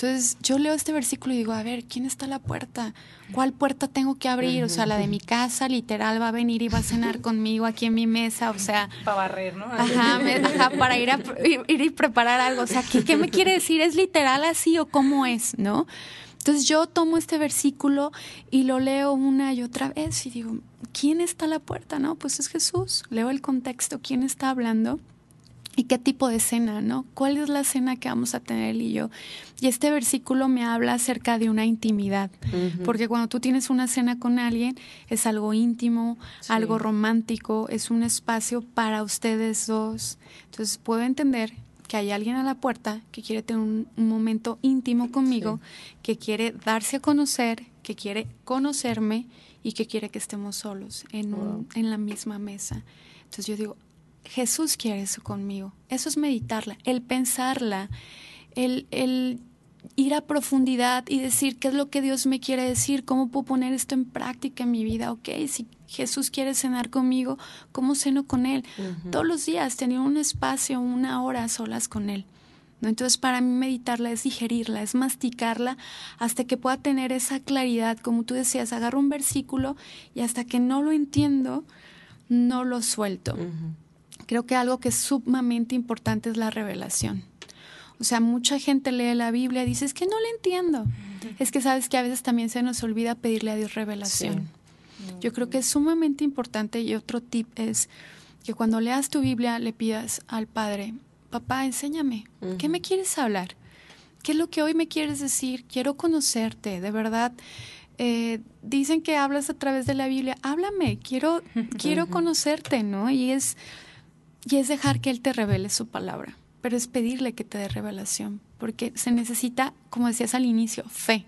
Entonces yo leo este versículo y digo, a ver, ¿quién está a la puerta? ¿Cuál puerta tengo que abrir? O sea, la de mi casa, literal, va a venir y va a cenar [laughs] conmigo aquí en mi mesa, o sea...
Para barrer, ¿no?
Ajá, ajá para ir a ir y preparar algo. O sea, ¿qué, ¿qué me quiere decir? ¿Es literal así o cómo es, no? Entonces yo tomo este versículo y lo leo una y otra vez y digo, ¿quién está a la puerta? No, pues es Jesús. Leo el contexto, ¿quién está hablando? ¿Y qué tipo de cena, no? ¿Cuál es la cena que vamos a tener él y yo? Y este versículo me habla acerca de una intimidad, porque cuando tú tienes una cena con alguien es algo íntimo, algo romántico, es un espacio para ustedes dos. Entonces puedo entender que hay alguien a la puerta que quiere tener un, momento íntimo conmigo, que quiere darse a conocer, que quiere conocerme y que quiere que estemos solos en, un, en la misma mesa. Entonces yo digo, Jesús quiere eso conmigo. Eso es meditarla, el pensarla, el, el ir a profundidad y decir qué es lo que Dios me quiere decir, cómo puedo poner esto en práctica en mi vida. Ok, si Jesús quiere cenar conmigo, ¿cómo ceno con Él? Todos los días tener un espacio, una hora a solas con Él. ¿no? Entonces para mí meditarla es digerirla, es masticarla hasta que pueda tener esa claridad, como tú decías, agarro un versículo y hasta que no lo entiendo, no lo suelto creo que algo que es sumamente importante es la revelación. O sea, mucha gente lee la Biblia y dice, es que no la entiendo. Es que sabes que a veces también se nos olvida pedirle a Dios revelación. Yo creo que es sumamente importante y otro tip es que cuando leas tu Biblia le pidas al Padre, papá, enséñame, ¿qué me quieres hablar? ¿Qué es lo que hoy me quieres decir? Quiero conocerte, de verdad eh, dicen que hablas a través de la Biblia, háblame, quiero, quiero [laughs] conocerte, ¿no? Y es, y es dejar que Él te revele su palabra, pero es pedirle que te dé revelación, porque se necesita, como decías al inicio, fe.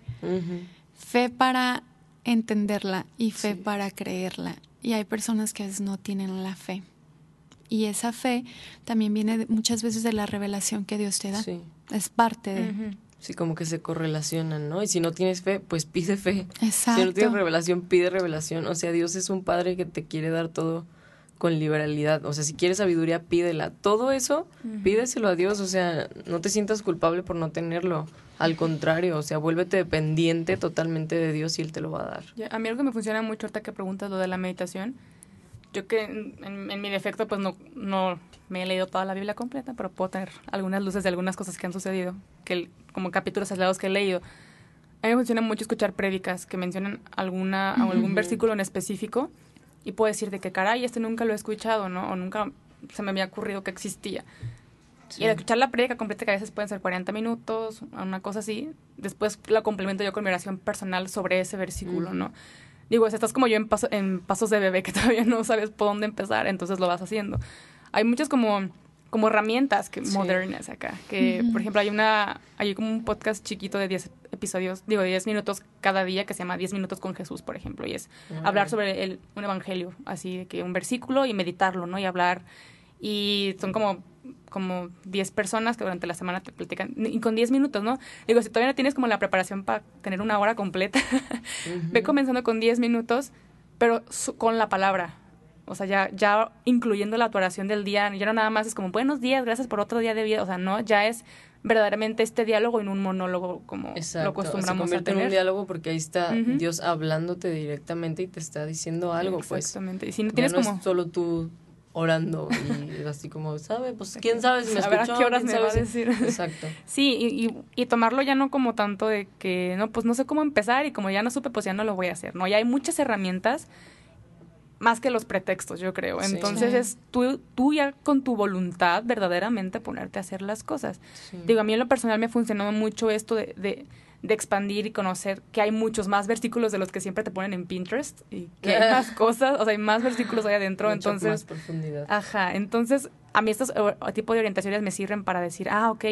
Fe para entenderla y fe para creerla. Y hay personas que a veces no tienen la fe. Y esa fe también viene muchas veces de la revelación que Dios te da. Es parte de...
Sí, como que se correlacionan, ¿no? Y si no tienes fe, pues pide fe. Exacto. Si no tienes revelación, pide revelación. O sea, Dios es un padre que te quiere dar todo con liberalidad. O sea, si quieres sabiduría, pídela. Todo eso, pídeselo a Dios. O sea, no te sientas culpable por no tenerlo. Al contrario, o sea, vuélvete dependiente totalmente de Dios y Él te lo va a dar.
a mí algo que me funciona mucho ahorita que preguntas lo de la meditación. Yo que en, mi defecto pues no, no me he leído toda la Biblia completa, pero puedo tener algunas luces de algunas cosas que han sucedido, que como capítulos aislados que he leído. A mí me funciona mucho escuchar prédicas que mencionan alguna, algún versículo en específico y puedo decir de que caray, este nunca lo he escuchado, ¿no? O nunca se me había ocurrido que existía. Y al escuchar la prédica completa, que a veces pueden ser 40 minutos, una cosa así, después la complemento yo con mi oración personal sobre ese versículo, ¿no? Digo, estás como yo en, paso, en pasos de bebé que [laughs] todavía no sabes por dónde empezar, entonces lo vas haciendo. Hay muchas como, como herramientas que, modernas acá, que por ejemplo hay una, hay como un podcast chiquito de 10 episodios, digo, de 10 minutos cada día que se llama 10 minutos con Jesús, por ejemplo, y es hablar sobre el, un evangelio, así de que un versículo y meditarlo, ¿no? Y hablar, y son como como 10 personas que durante la semana te platican, y con 10 minutos, ¿no? Digo, si todavía no tienes como la preparación para tener una hora completa, [laughs] ve comenzando con 10 minutos, pero con la palabra. O sea, ya, ya incluyendo la oración del día, ya no nada más es como buenos días, gracias por otro día de vida. O sea, no, ya es verdaderamente este diálogo en un monólogo como lo acostumbramos se
convierte en un diálogo porque ahí está Dios hablándote directamente y te está diciendo algo, pues.
Exactamente. Y si no tienes como...
solo tú orando y [laughs] así como, ¿sabe? Pues quién sabe si me escuchó,
a qué horas me
va
a decir. [laughs]
Exacto.
Sí, y, y, tomarlo ya no como tanto de que, no, pues no sé cómo empezar y como ya no supe, pues ya no lo voy a hacer, ¿no? Ya hay muchas herramientas más que los pretextos, yo creo. Entonces es tú, tú ya con tu voluntad verdaderamente ponerte a hacer las cosas. Digo, a mí en lo personal me ha funcionado mucho esto de de expandir y conocer que hay muchos más versículos de los que siempre te ponen en Pinterest y que hay [laughs] más cosas, o sea, hay más versículos ahí adentro, entonces...
Más profundidad.
Ajá, entonces a mí estos eh, tipos de orientaciones me sirven para decir, ah, ok,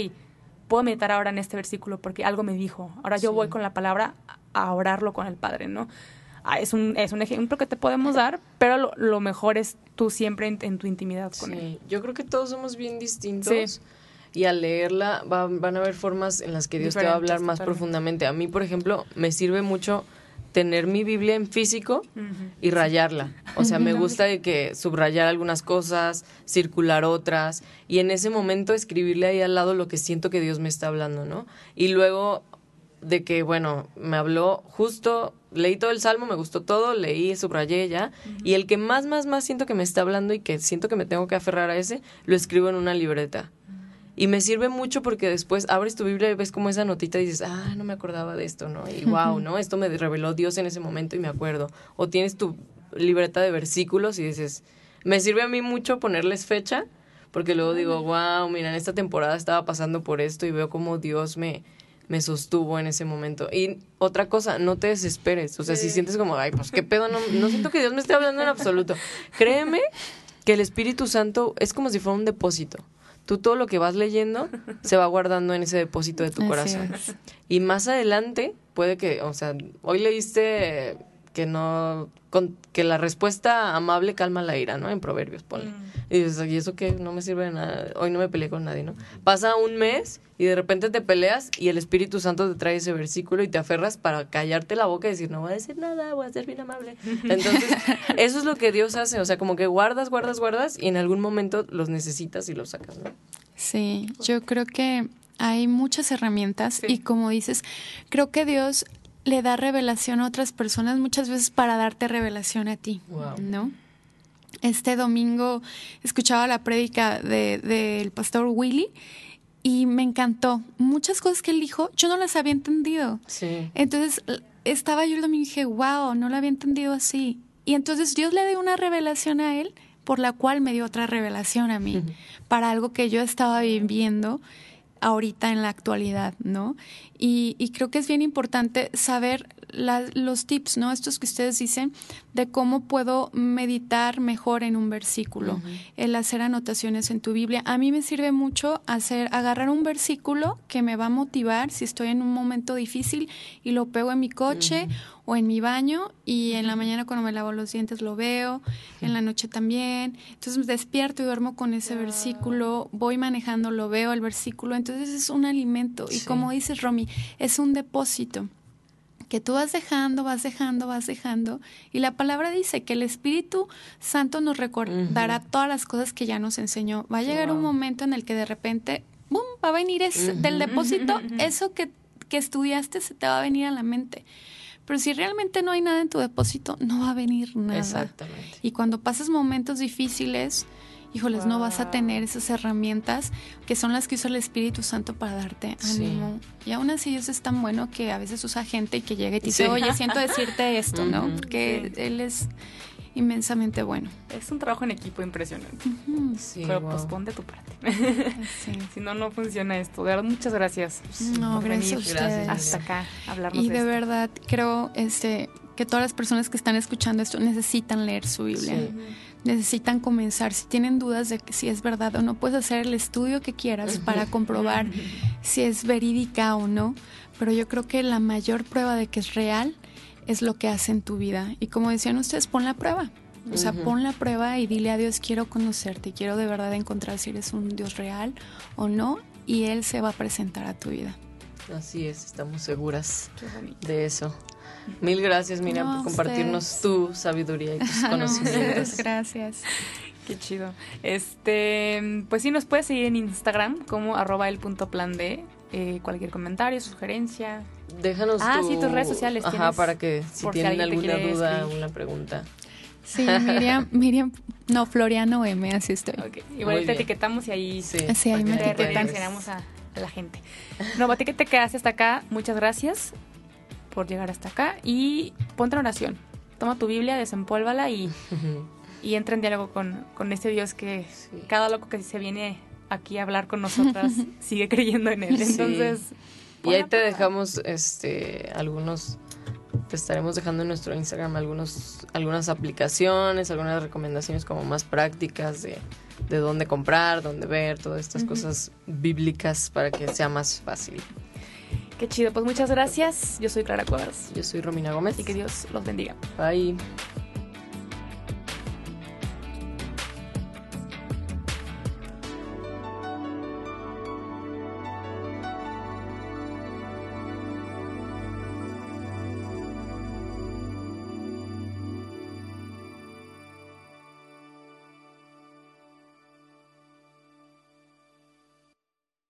puedo meditar ahora en este versículo porque algo me dijo, ahora yo voy con la palabra a orarlo con el Padre, ¿no? Ah, es, un, es un ejemplo que te podemos dar, pero lo, mejor es tú siempre en, tu intimidad con él.
Yo creo que todos somos bien distintos. Sí y al leerla van a haber formas en las que Dios te va a hablar más profundamente. A mí, por ejemplo, me sirve mucho tener mi Biblia en físico y rayarla. O sea, me gusta de que subrayar algunas cosas, circular otras y en ese momento escribirle ahí al lado lo que siento que Dios me está hablando, ¿no? Y luego de que, bueno, me habló justo, leí todo el salmo, me gustó todo, leí, subrayé ya, y el que más, más, más siento que me está hablando y que siento que me tengo que aferrar a ese, lo escribo en una libreta. Y me sirve mucho porque después abres tu Biblia y ves como esa notita y dices, ah, no me acordaba de esto, ¿no? Y wow, ¿no? Esto me reveló Dios en ese momento y me acuerdo. O tienes tu libreta de versículos y dices, me sirve a mí mucho ponerles fecha porque luego digo, wow, mira, en esta temporada estaba pasando por esto y veo cómo Dios me, me sostuvo en ese momento. Y otra cosa, no te desesperes. O sea, si sientes como, ay, pues qué pedo, no, no siento que Dios me esté hablando en absoluto. Créeme que el Espíritu Santo es como si fuera un depósito tú todo lo que vas leyendo se va guardando en ese depósito de tu corazón. Y más adelante puede que, o sea, hoy leíste que no con, que la respuesta amable calma la ira, ¿no? En Proverbios, ponle. Mm. Y dices, ¿y eso qué? No me sirve de nada. Hoy no me peleé con nadie, ¿no? Pasa un mes y de repente te peleas y el Espíritu Santo te trae ese versículo y te aferras para callarte la boca y decir, no voy a decir nada, voy a ser bien amable. [laughs] Entonces, eso es lo que Dios hace. O sea, como que guardas, guardas, guardas y en algún momento los necesitas y los sacas, ¿no?
Sí, yo creo que hay muchas herramientas y como dices, creo que Dios le da revelación a otras personas muchas veces para darte revelación a ti, ¿no? Este domingo escuchaba la prédica del de, pastor Willy y me encantó. Muchas cosas que él dijo, yo no las había entendido.
Sí.
Entonces estaba yo el domingo y dije, wow, no lo había entendido así. Y entonces Dios le dio una revelación a él, por la cual me dio otra revelación a mí, para algo que yo estaba viviendo ahorita en la actualidad, ¿no? Y, creo que es bien importante saber los tips, ¿no? Estos que ustedes dicen de cómo puedo meditar mejor en un versículo, el hacer anotaciones en tu Biblia. A mí me sirve mucho hacer, agarrar un versículo que me va a motivar si estoy en un momento difícil y lo pego en mi coche o en mi baño y en la mañana cuando me lavo los dientes lo veo, en la noche también. Entonces despierto y duermo con ese versículo, voy manejando, lo veo el versículo, entonces es un alimento. Y como dices Romy, es un depósito que tú vas dejando, vas dejando, vas dejando. Y la palabra dice que el Espíritu Santo nos recordará todas las cosas que ya nos enseñó. Va a llegar un momento en el que de repente, ¡bum!, va a venir es, del depósito, [laughs] eso que, que estudiaste se te va a venir a la mente. Pero si realmente no hay nada en tu depósito, no va a venir nada. Exactamente. Y cuando pasas momentos difíciles, híjoles, no vas a tener esas herramientas que son las que usa el Espíritu Santo para darte ánimo. Y aún así Dios es tan bueno que a veces usa gente y que llega y te dice, oye, [laughs] siento decirte esto, ¿no? Porque Él es inmensamente bueno.
Es un trabajo en equipo impresionante. Pero pues ponte tu parte. [laughs] si no, no funciona esto. De verdad, muchas gracias.
No, gracias, gracias
hasta acá hablarnos
Y de, verdad, creo este, que todas las personas que están escuchando esto necesitan leer su Biblia. Necesitan comenzar. Si tienen dudas de que si es verdad o no, puedes hacer el estudio que quieras para comprobar si es verídica o no. Pero yo creo que la mayor prueba de que es real es lo que hace en tu vida. Y como decían ustedes, pon la prueba. O sea, pon la prueba y dile a Dios, quiero conocerte, quiero de verdad encontrar si eres un Dios real o no, y Él se va a presentar a tu vida.
Así es, estamos seguras de eso. Mil gracias, Miriam, por compartirnos tu sabiduría y tus [laughs] conocimientos.
gracias.
Qué chido. Este, pues sí, nos puedes seguir en Instagram como arroba el punto plan de eh, cualquier comentario, sugerencia,
Déjanos
ah, sí, tus redes sociales.
Ajá, para que si tienen alguna duda, alguna pregunta.
Sí, [laughs] Miriam, Miriam, no, Floriano M, así estoy.
Igual te etiquetamos y ahí,
sí, sí ahí me etiquetan.
a, la gente. No, a ti que te quedaste hasta acá, muchas gracias por llegar hasta acá y ponte en oración. Toma tu Biblia, desempólvala y, [laughs] y entra en diálogo con, con este Dios que cada loco que se viene aquí a hablar con nosotras [laughs] sigue creyendo en él. Entonces,
y ahí te dejamos este algunos te estaremos dejando en nuestro Instagram algunos algunas aplicaciones, algunas recomendaciones como más prácticas de, de dónde comprar, dónde ver, todas estas cosas bíblicas para que sea más fácil.
Qué chido, pues muchas gracias. Yo soy Clara Cuevas.
Yo soy Romina Gómez.
Y que Dios los bendiga.
Bye.